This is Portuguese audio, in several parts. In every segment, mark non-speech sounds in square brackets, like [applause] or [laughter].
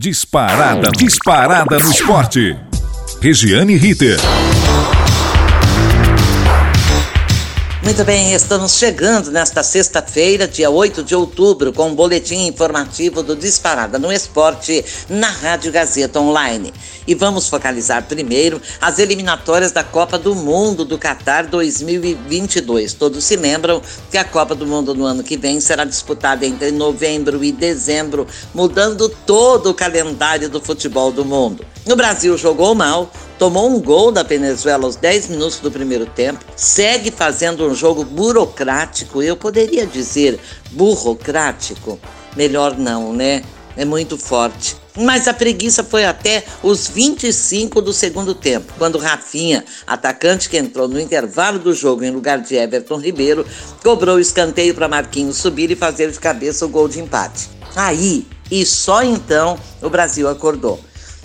Disparada, disparada no esporte. Regiane Ritter. Muito bem, estamos chegando nesta sexta-feira, dia 8 de outubro, com um boletim informativo do Disparada no Esporte na Rádio Gazeta Online. E vamos focalizar primeiro as eliminatórias da Copa do Mundo do Qatar 2022. Todos se lembram que a Copa do Mundo no ano que vem será disputada entre novembro e dezembro, mudando todo o calendário do futebol do mundo. O Brasil jogou mal, tomou um gol da Venezuela aos 10 minutos do primeiro tempo, segue fazendo um jogo burocrático, eu poderia dizer burocrático, melhor não, né? É muito forte. Mas a preguiça foi até os 25 do segundo tempo, quando Rafinha, atacante que entrou no intervalo do jogo em lugar de Everton Ribeiro, cobrou o escanteio para Marquinhos subir e fazer de cabeça o gol de empate. Aí, e só então, o Brasil acordou.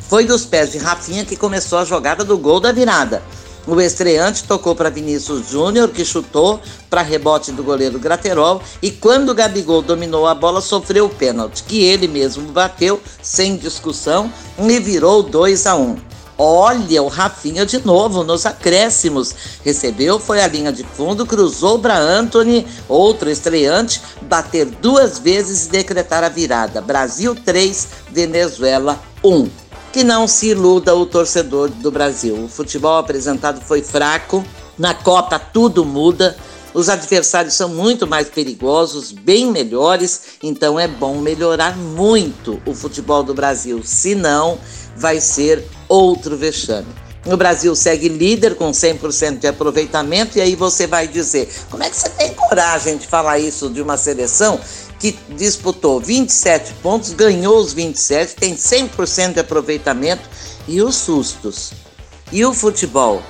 Foi dos pés de Rafinha que começou a jogada do gol da virada. O estreante tocou para Vinícius Júnior, que chutou para rebote do goleiro Graterol, e quando Gabigol dominou a bola, sofreu o pênalti, que ele mesmo bateu sem discussão e virou 2 a 1. Olha o Rafinha de novo nos acréscimos. Recebeu, foi à linha de fundo, cruzou para Anthony, outro estreante, bater duas vezes e decretar a virada. Brasil 3, Venezuela 1 que não se iluda o torcedor do Brasil. O futebol apresentado foi fraco, na Copa tudo muda. Os adversários são muito mais perigosos, bem melhores, então é bom melhorar muito o futebol do Brasil, senão vai ser outro vexame. O Brasil segue líder com 100% de aproveitamento, e aí você vai dizer: como é que você tem coragem de falar isso de uma seleção que disputou 27 pontos, ganhou os 27, tem 100% de aproveitamento e os sustos. E o futebol?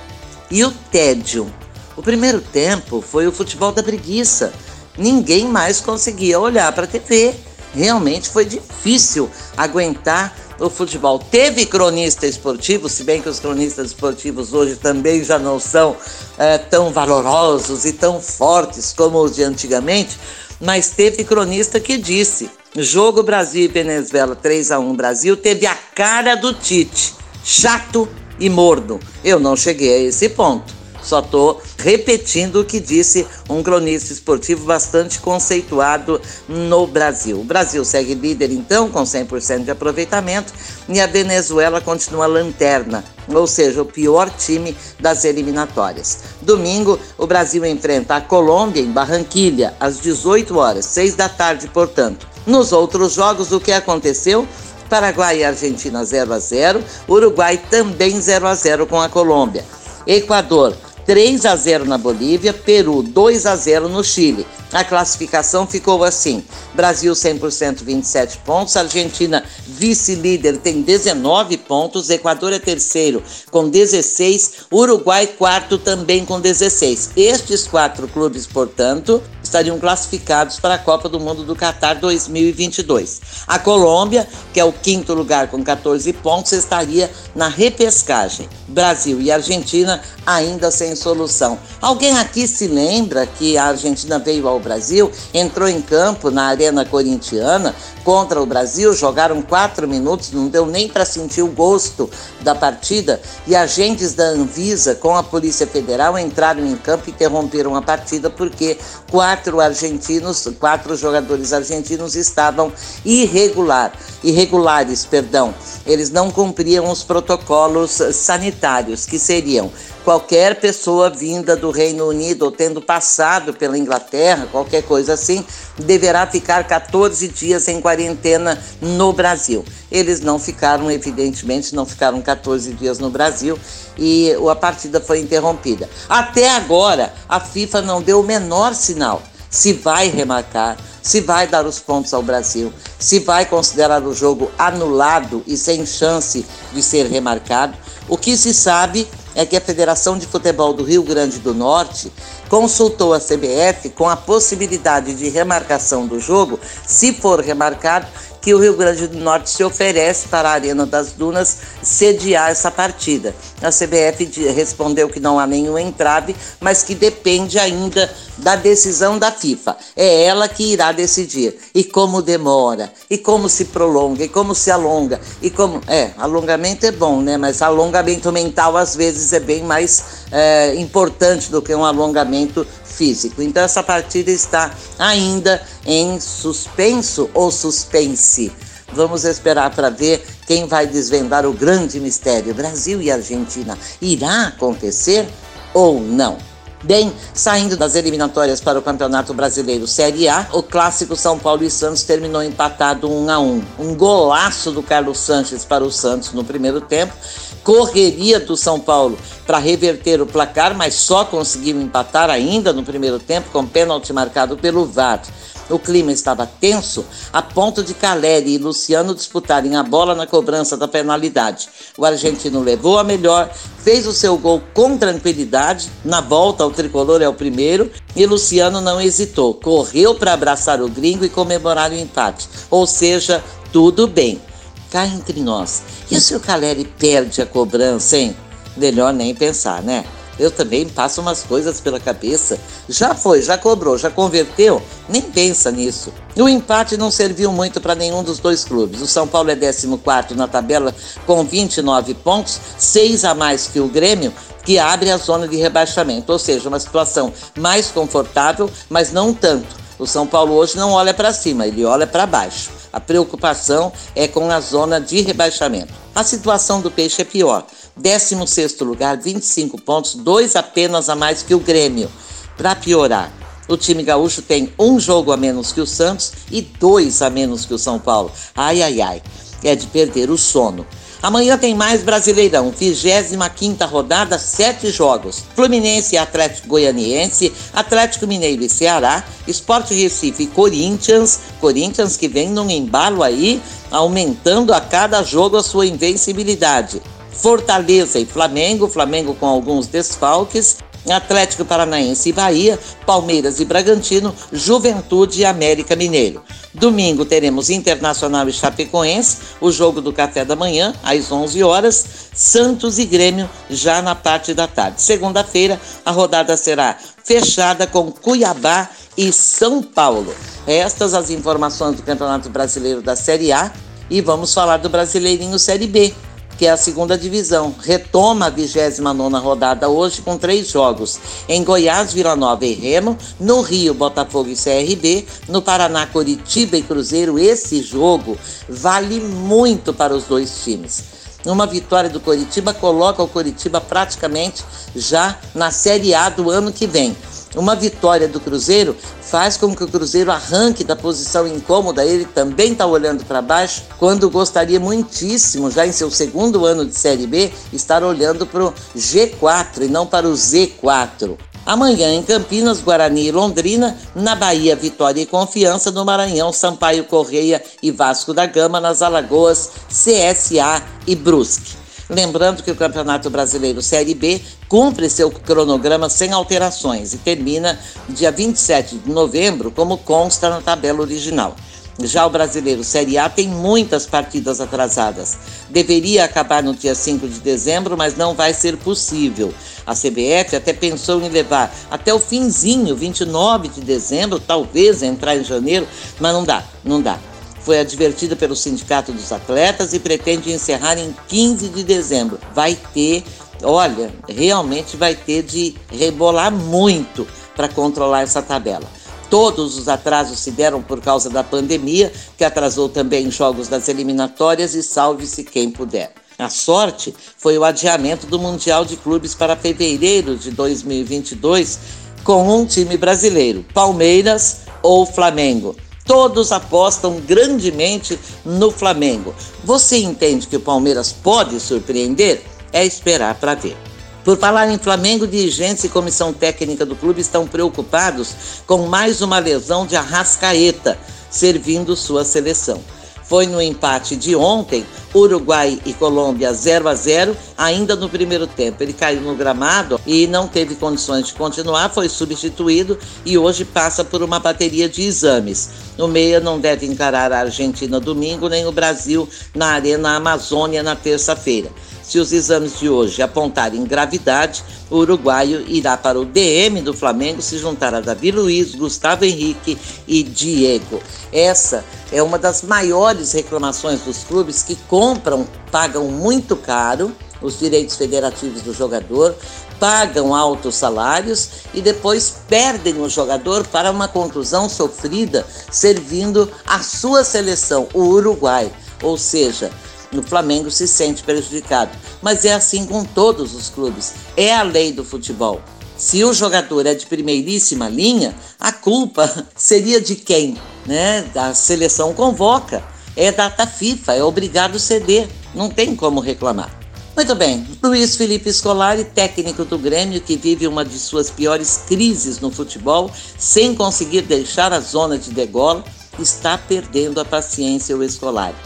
E o tédio? O primeiro tempo foi o futebol da preguiça. Ninguém mais conseguia olhar para a TV. Realmente foi difícil aguentar o futebol. Teve cronista esportivo, se bem que os cronistas esportivos hoje também já não são é, tão valorosos e tão fortes como os de antigamente, mas teve cronista que disse: jogo Brasil e Venezuela 3 a 1 Brasil teve a cara do Tite, chato e morno. Eu não cheguei a esse ponto. Só estou repetindo o que disse um cronista esportivo bastante conceituado no Brasil. O Brasil segue líder, então, com 100% de aproveitamento, e a Venezuela continua lanterna, ou seja, o pior time das eliminatórias. Domingo, o Brasil enfrenta a Colômbia em Barranquilha, às 18 horas, 6 da tarde, portanto. Nos outros jogos, o que aconteceu? Paraguai e Argentina 0 a 0, Uruguai também 0 a 0 com a Colômbia. Equador 3 a 0 na Bolívia, Peru 2 a 0 no Chile. A classificação ficou assim: Brasil 100% 27 pontos, Argentina vice-líder tem 19 pontos, Equador é terceiro com 16, Uruguai quarto também com 16. Estes quatro clubes, portanto, estariam classificados para a Copa do Mundo do Catar 2022. A Colômbia, que é o quinto lugar com 14 pontos, estaria na repescagem. Brasil e Argentina ainda sem solução. Alguém aqui se lembra que a Argentina veio ao Brasil, entrou em campo na Arena Corintiana contra o Brasil, jogaram quatro minutos, não deu nem para sentir o gosto da partida e agentes da Anvisa com a Polícia Federal entraram em campo e interromperam a partida porque quatro argentinos, quatro jogadores argentinos estavam irregular, irregulares, perdão. Eles não cumpriam os protocolos sanitários que seriam qualquer pessoa vinda do Reino Unido ou tendo passado pela Inglaterra, qualquer coisa assim, deverá ficar 14 dias em quarentena no Brasil. Eles não ficaram, evidentemente, não ficaram 14 dias no Brasil e a partida foi interrompida. Até agora, a FIFA não deu o menor sinal se vai remarcar, se vai dar os pontos ao Brasil, se vai considerar o jogo anulado e sem chance de ser remarcado. O que se sabe é que a Federação de Futebol do Rio Grande do Norte consultou a CBF com a possibilidade de remarcação do jogo, se for remarcado, que o Rio Grande do Norte se oferece para a Arena das Dunas sediar essa partida. A CBF respondeu que não há nenhum entrave, mas que depende ainda da decisão da FIFA. É ela que irá decidir. E como demora, e como se prolonga, e como se alonga, e como. É, alongamento é bom, né? Mas alongamento mental às vezes é bem mais é, importante do que um alongamento físico. Então essa partida está ainda em suspenso ou suspense. Vamos esperar para ver quem vai desvendar o grande mistério. Brasil e Argentina irá acontecer ou não? Bem, saindo das eliminatórias para o Campeonato Brasileiro Série A, o clássico São Paulo e Santos terminou empatado 1 a 1. Um golaço do Carlos Sanches para o Santos no primeiro tempo correria do São Paulo para reverter o placar, mas só conseguiu empatar ainda no primeiro tempo com pênalti marcado pelo VAR. O clima estava tenso a ponto de Caleri e Luciano disputarem a bola na cobrança da penalidade. O argentino levou a melhor, fez o seu gol com tranquilidade. Na volta, o tricolor é o primeiro e Luciano não hesitou. Correu para abraçar o gringo e comemorar o empate. Ou seja, tudo bem cá entre nós. E se o Caleri perde a cobrança, hein? Melhor nem pensar, né? Eu também passo umas coisas pela cabeça. Já foi, já cobrou, já converteu, nem pensa nisso. O empate não serviu muito para nenhum dos dois clubes. O São Paulo é 14 na tabela com 29 pontos, 6 a mais que o Grêmio, que abre a zona de rebaixamento, ou seja, uma situação mais confortável, mas não tanto. O São Paulo hoje não olha para cima, ele olha para baixo. A preocupação é com a zona de rebaixamento. A situação do Peixe é pior. 16 lugar, 25 pontos, dois apenas a mais que o Grêmio. Para piorar, o time gaúcho tem um jogo a menos que o Santos e dois a menos que o São Paulo. Ai, ai, ai. É de perder o sono. Amanhã tem mais Brasileirão, 25 rodada, sete jogos. Fluminense e Atlético Goianiense, Atlético Mineiro e Ceará, Esporte Recife e Corinthians. Corinthians que vem num embalo aí, aumentando a cada jogo a sua invencibilidade. Fortaleza e Flamengo, Flamengo com alguns desfalques, Atlético Paranaense e Bahia, Palmeiras e Bragantino, Juventude e América Mineiro. Domingo teremos Internacional e Chapecoense, o jogo do café da manhã, às 11 horas, Santos e Grêmio, já na parte da tarde. Segunda-feira, a rodada será fechada com Cuiabá e São Paulo. Estas as informações do Campeonato Brasileiro da Série A e vamos falar do Brasileirinho Série B que é a segunda divisão. Retoma a 29 rodada hoje com três jogos. Em Goiás, Vila Nova e Remo. No Rio, Botafogo e CRB. No Paraná, Coritiba e Cruzeiro. Esse jogo vale muito para os dois times. Uma vitória do Coritiba coloca o Coritiba praticamente já na Série A do ano que vem. Uma vitória do Cruzeiro faz com que o Cruzeiro arranque da posição incômoda. Ele também está olhando para baixo, quando gostaria muitíssimo, já em seu segundo ano de Série B, estar olhando para o G4 e não para o Z4. Amanhã em Campinas, Guarani e Londrina, na Bahia, Vitória e Confiança, no Maranhão, Sampaio Correia e Vasco da Gama, nas Alagoas, CSA e Brusque. Lembrando que o Campeonato Brasileiro Série B cumpre seu cronograma sem alterações e termina dia 27 de novembro, como consta na tabela original. Já o brasileiro Série A tem muitas partidas atrasadas. Deveria acabar no dia 5 de dezembro, mas não vai ser possível. A CBF até pensou em levar até o finzinho, 29 de dezembro, talvez entrar em janeiro, mas não dá, não dá foi advertida pelo Sindicato dos Atletas e pretende encerrar em 15 de dezembro. Vai ter, olha, realmente vai ter de rebolar muito para controlar essa tabela. Todos os atrasos se deram por causa da pandemia, que atrasou também jogos das eliminatórias e salve-se quem puder. A sorte foi o adiamento do Mundial de Clubes para fevereiro de 2022 com um time brasileiro, Palmeiras ou Flamengo. Todos apostam grandemente no Flamengo. Você entende que o Palmeiras pode surpreender? É esperar para ver. Por falar em Flamengo, dirigentes e comissão técnica do clube estão preocupados com mais uma lesão de Arrascaeta, servindo sua seleção. Foi no empate de ontem, Uruguai e Colômbia 0 a 0, ainda no primeiro tempo. Ele caiu no gramado e não teve condições de continuar, foi substituído e hoje passa por uma bateria de exames. O Meia não deve encarar a Argentina domingo, nem o Brasil na Arena Amazônia na terça-feira. Se os exames de hoje apontarem gravidade, o uruguaio irá para o DM do Flamengo se juntar a Davi Luiz, Gustavo Henrique e Diego. Essa é uma das maiores reclamações dos clubes que compram, pagam muito caro os direitos federativos do jogador, pagam altos salários e depois perdem o jogador para uma contusão sofrida servindo a sua seleção, o Uruguai. Ou seja, o Flamengo se sente prejudicado. Mas é assim com todos os clubes. É a lei do futebol. Se o jogador é de primeiríssima linha, a culpa [laughs] seria de quem? Né? A seleção convoca. É data FIFA, é obrigado a ceder. Não tem como reclamar. Muito bem, Luiz Felipe Scolari, técnico do Grêmio, que vive uma de suas piores crises no futebol, sem conseguir deixar a zona de degola, está perdendo a paciência o Scolari.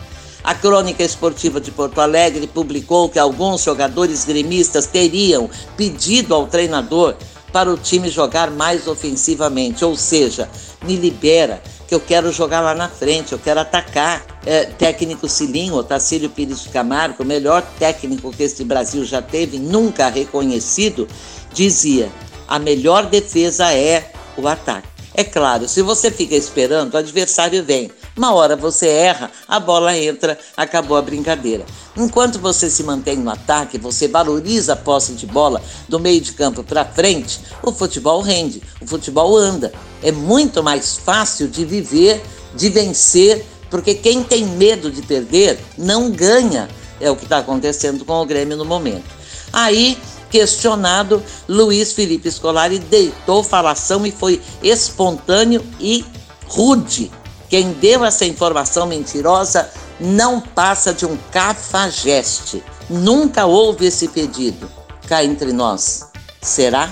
A Crônica Esportiva de Porto Alegre publicou que alguns jogadores gremistas teriam pedido ao treinador para o time jogar mais ofensivamente, ou seja, me libera, que eu quero jogar lá na frente, eu quero atacar. É, técnico Cilinho, Otacílio Pires de Camargo, o melhor técnico que este Brasil já teve, nunca reconhecido, dizia: a melhor defesa é o ataque. É claro, se você fica esperando, o adversário vem. Uma hora você erra, a bola entra, acabou a brincadeira. Enquanto você se mantém no ataque, você valoriza a posse de bola do meio de campo para frente, o futebol rende, o futebol anda. É muito mais fácil de viver, de vencer, porque quem tem medo de perder não ganha. É o que está acontecendo com o Grêmio no momento. Aí questionado, Luiz Felipe Scolari deitou falação e foi espontâneo e rude quem deu essa informação mentirosa não passa de um cafajeste. Nunca houve esse pedido. Cá entre nós. Será?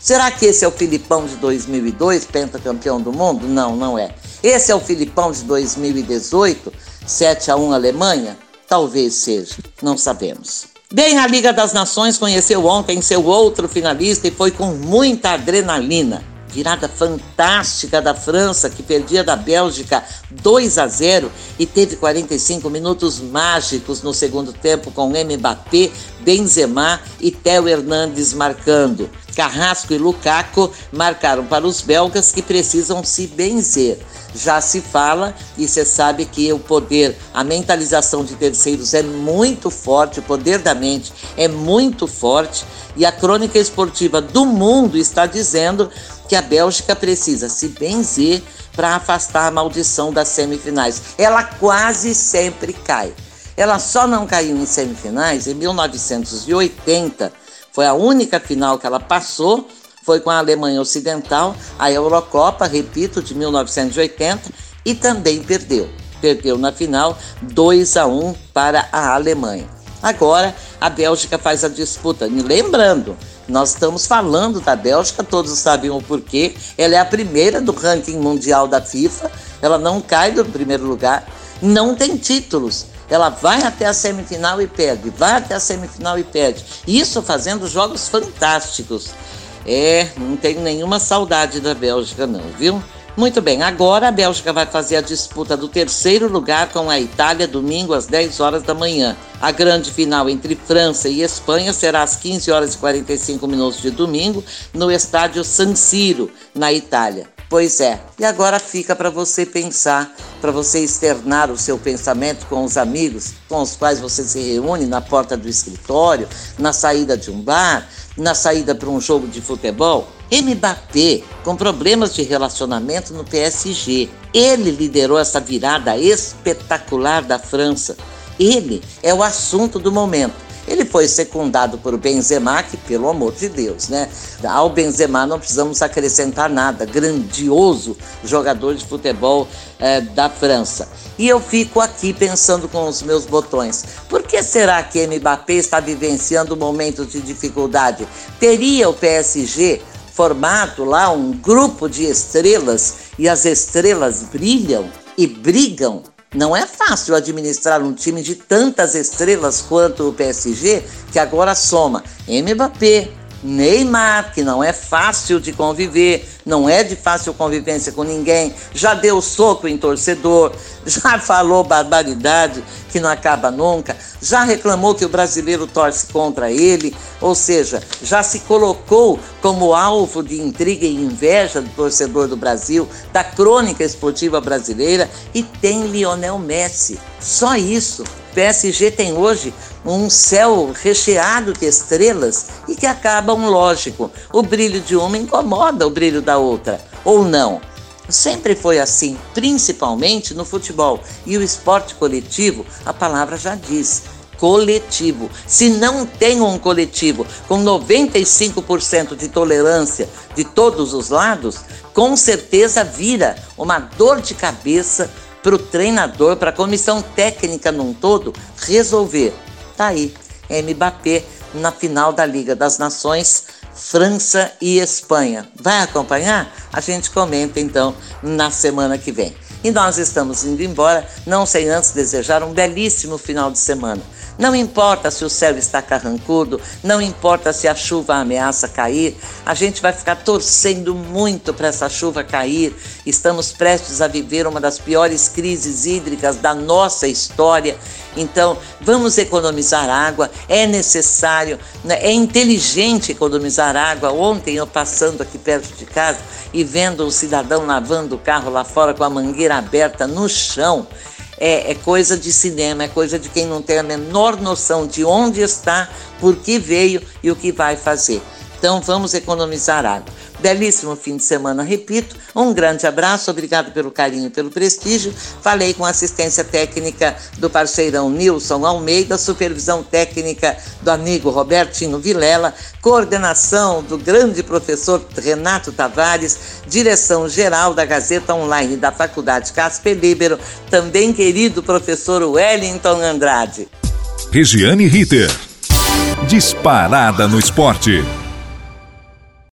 Será que esse é o Filipão de 2002, pentacampeão do mundo? Não, não é. Esse é o Filipão de 2018, 7 a 1 Alemanha? Talvez seja, não sabemos. Bem, a Liga das Nações conheceu ontem seu outro finalista e foi com muita adrenalina virada fantástica da França, que perdia da Bélgica 2 a 0 e teve 45 minutos mágicos no segundo tempo com Mbappé, Benzema e Theo Hernandes marcando. Carrasco e Lukaku marcaram para os belgas que precisam se benzer. Já se fala e você sabe que o poder, a mentalização de terceiros é muito forte, o poder da mente é muito forte e a crônica esportiva do mundo está dizendo que a Bélgica precisa se benzer para afastar a maldição das semifinais. Ela quase sempre cai. Ela só não caiu em semifinais em 1980. Foi a única final que ela passou, foi com a Alemanha Ocidental, a Eurocopa, repito, de 1980, e também perdeu. Perdeu na final 2 a 1 para a Alemanha. Agora a Bélgica faz a disputa. Lembrando, nós estamos falando da Bélgica, todos sabem o porquê. Ela é a primeira do ranking mundial da FIFA, ela não cai do primeiro lugar, não tem títulos. Ela vai até a semifinal e perde, vai até a semifinal e perde. Isso fazendo jogos fantásticos. É, não tenho nenhuma saudade da Bélgica, não, viu? Muito bem, agora a Bélgica vai fazer a disputa do terceiro lugar com a Itália domingo às 10 horas da manhã. A grande final entre França e Espanha será às 15 horas e 45 minutos de domingo no estádio San Siro, na Itália. Pois é, e agora fica para você pensar, para você externar o seu pensamento com os amigos com os quais você se reúne na porta do escritório, na saída de um bar, na saída para um jogo de futebol. Mbappé, com problemas de relacionamento no PSG. Ele liderou essa virada espetacular da França. Ele é o assunto do momento. Ele foi secundado por Benzema, que pelo amor de Deus, né? Ao Benzema não precisamos acrescentar nada. Grandioso jogador de futebol é, da França. E eu fico aqui pensando com os meus botões. Por que será que Mbappé está vivenciando momentos de dificuldade? Teria o PSG formado lá um grupo de estrelas e as estrelas brilham e brigam? Não é fácil administrar um time de tantas estrelas quanto o PSG, que agora soma Mbappé, Neymar, que não é fácil de conviver, não é de fácil convivência com ninguém, já deu soco em torcedor, [laughs] já falou barbaridade que não acaba nunca, já reclamou que o brasileiro torce contra ele, ou seja, já se colocou como alvo de intriga e inveja do torcedor do Brasil, da crônica esportiva brasileira e tem Lionel Messi. Só isso. PSG tem hoje um céu recheado de estrelas e que acabam, lógico, o brilho de uma incomoda o brilho da outra, ou não. Sempre foi assim, principalmente no futebol. E o esporte coletivo, a palavra já diz, coletivo. Se não tem um coletivo com 95% de tolerância de todos os lados, com certeza vira uma dor de cabeça para o treinador, para a comissão técnica num todo resolver. Tá aí, Mbappé na final da Liga das Nações, França e Espanha. Vai acompanhar? A gente comenta então na semana que vem. E nós estamos indo embora, não sem antes desejar um belíssimo final de semana. Não importa se o céu está carrancudo, não importa se a chuva ameaça cair, a gente vai ficar torcendo muito para essa chuva cair. Estamos prestes a viver uma das piores crises hídricas da nossa história. Então, vamos economizar água, é necessário, né? é inteligente economizar água. Ontem eu passando aqui perto de casa e vendo um cidadão lavando o carro lá fora com a mangueira aberta no chão é, é, coisa de cinema, é coisa de quem não tem a menor noção de onde está, por que veio e o que vai fazer. Então vamos economizar água. Belíssimo fim de semana, repito. Um grande abraço, obrigado pelo carinho e pelo prestígio. Falei com assistência técnica do parceirão Nilson Almeida, supervisão técnica do amigo Robertinho Vilela, coordenação do grande professor Renato Tavares, direção geral da Gazeta Online da Faculdade Casper Libero, também querido professor Wellington Andrade. Regiane Ritter. Disparada no esporte.